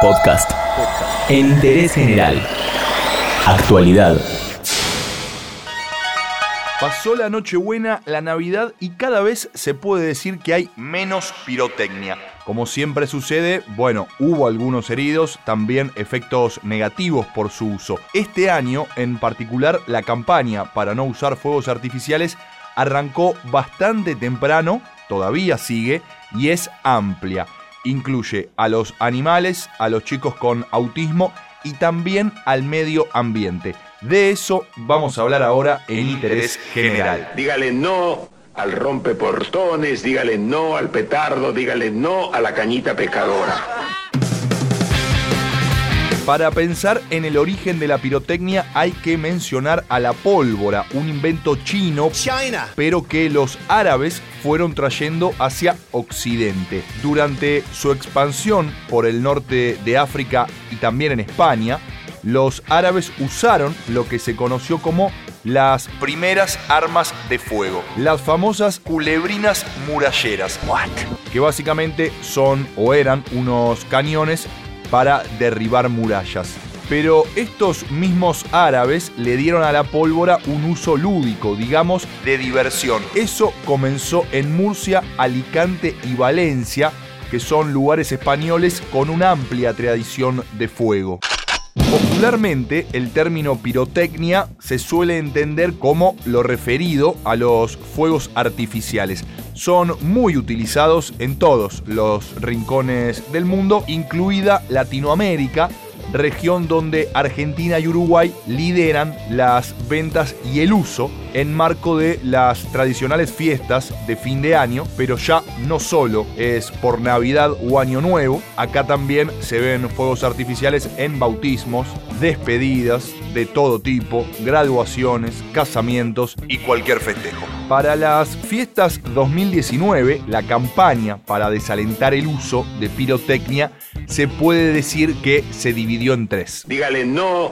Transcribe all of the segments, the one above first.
Podcast. Interés general. Actualidad. Pasó la Nochebuena, la Navidad y cada vez se puede decir que hay menos pirotecnia. Como siempre sucede, bueno, hubo algunos heridos, también efectos negativos por su uso. Este año, en particular, la campaña para no usar fuegos artificiales arrancó bastante temprano, todavía sigue, y es amplia. Incluye a los animales, a los chicos con autismo y también al medio ambiente. De eso vamos a hablar ahora en Interés General. Dígale no al rompeportones, dígale no al petardo, dígale no a la cañita pescadora. Para pensar en el origen de la pirotecnia hay que mencionar a la pólvora, un invento chino, pero que los árabes fueron trayendo hacia Occidente. Durante su expansión por el norte de África y también en España, los árabes usaron lo que se conoció como las primeras armas de fuego, las famosas culebrinas muralleras, que básicamente son o eran unos cañones para derribar murallas. Pero estos mismos árabes le dieron a la pólvora un uso lúdico, digamos, de diversión. Eso comenzó en Murcia, Alicante y Valencia, que son lugares españoles con una amplia tradición de fuego. Popularmente, el término pirotecnia se suele entender como lo referido a los fuegos artificiales. Son muy utilizados en todos los rincones del mundo, incluida Latinoamérica, región donde Argentina y Uruguay lideran las ventas y el uso en marco de las tradicionales fiestas de fin de año, pero ya no solo es por Navidad o Año Nuevo, acá también se ven fuegos artificiales en bautismos, despedidas de todo tipo, graduaciones, casamientos y cualquier festejo. Para las fiestas 2019, la campaña para desalentar el uso de pirotecnia se puede decir que se dividió en tres. Dígale no.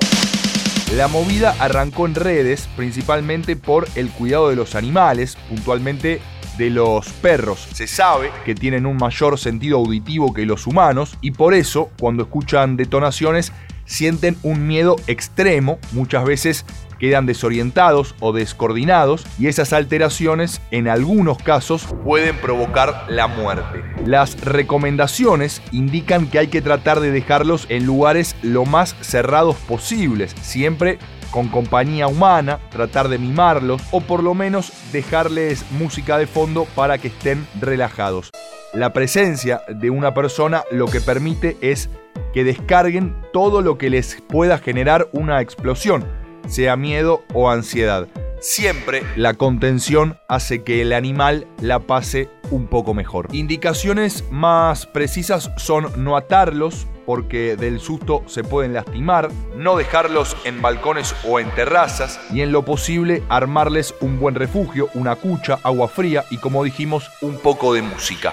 La movida arrancó en redes principalmente por el cuidado de los animales, puntualmente de los perros. Se sabe que tienen un mayor sentido auditivo que los humanos y por eso cuando escuchan detonaciones sienten un miedo extremo, muchas veces quedan desorientados o descoordinados y esas alteraciones en algunos casos pueden provocar la muerte. Las recomendaciones indican que hay que tratar de dejarlos en lugares lo más cerrados posibles, siempre con compañía humana, tratar de mimarlos o por lo menos dejarles música de fondo para que estén relajados. La presencia de una persona lo que permite es que descarguen todo lo que les pueda generar una explosión, sea miedo o ansiedad. Siempre la contención hace que el animal la pase un poco mejor. Indicaciones más precisas son no atarlos porque del susto se pueden lastimar, no dejarlos en balcones o en terrazas y en lo posible armarles un buen refugio, una cucha, agua fría y como dijimos un poco de música.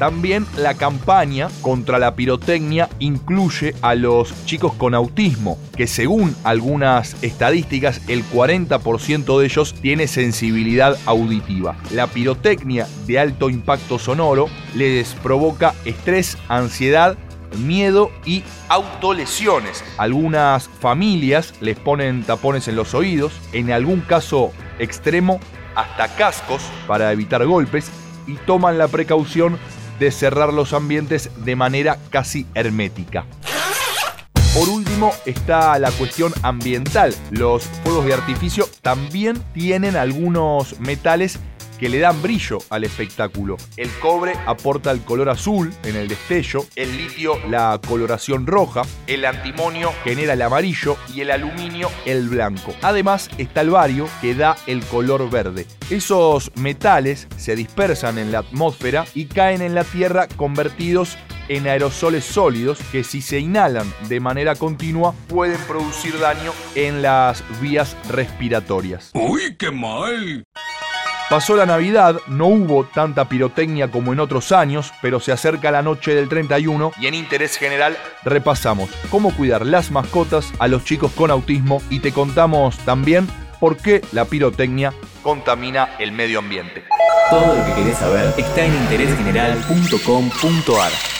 También la campaña contra la pirotecnia incluye a los chicos con autismo, que según algunas estadísticas el 40% de ellos tiene sensibilidad auditiva. La pirotecnia de alto impacto sonoro les provoca estrés, ansiedad, miedo y autolesiones. Algunas familias les ponen tapones en los oídos, en algún caso extremo hasta cascos para evitar golpes y toman la precaución de cerrar los ambientes de manera casi hermética. Por último está la cuestión ambiental. Los fuegos de artificio también tienen algunos metales que le dan brillo al espectáculo. El cobre aporta el color azul en el destello, el litio la coloración roja, el antimonio genera el amarillo y el aluminio el blanco. Además está el bario que da el color verde. Esos metales se dispersan en la atmósfera y caen en la Tierra convertidos en aerosoles sólidos que si se inhalan de manera continua pueden producir daño en las vías respiratorias. ¡Uy, qué mal! Pasó la Navidad, no hubo tanta pirotecnia como en otros años, pero se acerca la noche del 31 y en interés general repasamos cómo cuidar las mascotas a los chicos con autismo y te contamos también por qué la pirotecnia contamina el medio ambiente. Todo lo que querés saber está en interésgeneral.com.ar.